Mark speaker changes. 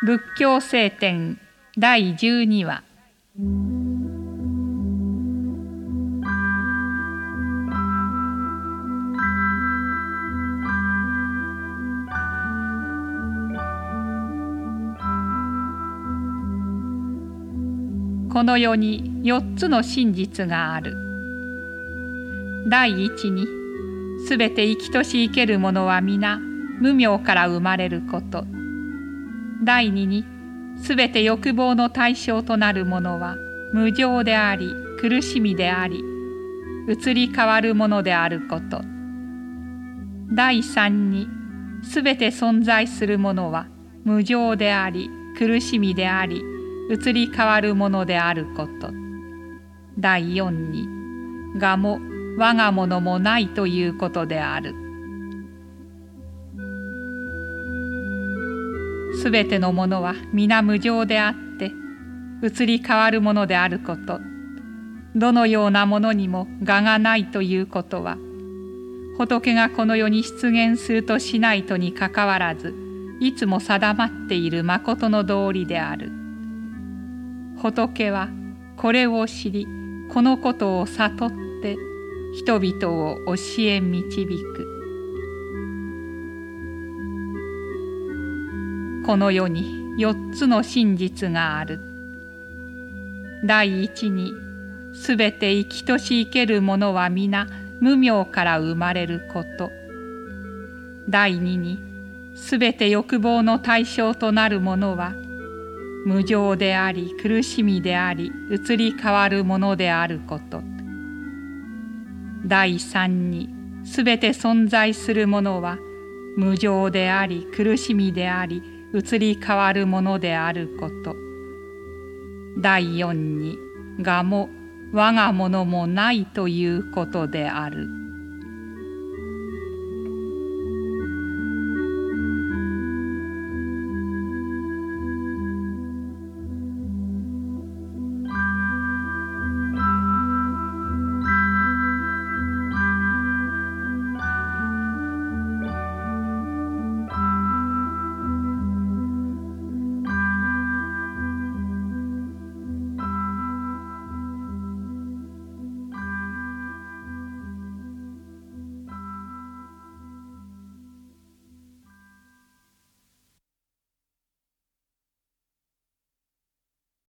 Speaker 1: 仏教聖典第12話この世に4つの真実がある。第一にすべて生きとし生けるものは皆無明から生まれること。第二にすべて欲望の対象となるものは無常であり苦しみであり移り変わるものであること。第三にすべて存在するものは無常であり苦しみであり移り変わるものであること。第四に我も我が物もないということである。すべてのものは皆無常であって移り変わるものであること。どのようなものにも我がないということは仏がこの世に出現するとしないとにかかわらずいつも定まっている誠の道理である。仏はこれを知りこのことを悟って人々を教え導く。この世に4つの真実がある。第一に、すべて生きとし生けるものは皆無明から生まれること。第二に、すべて欲望の対象となるものは、無常であり苦しみであり移り変わるものであること。第三に、すべて存在するものは、無常であり苦しみであり移り変わるものであること第四に我も我がものもないということである。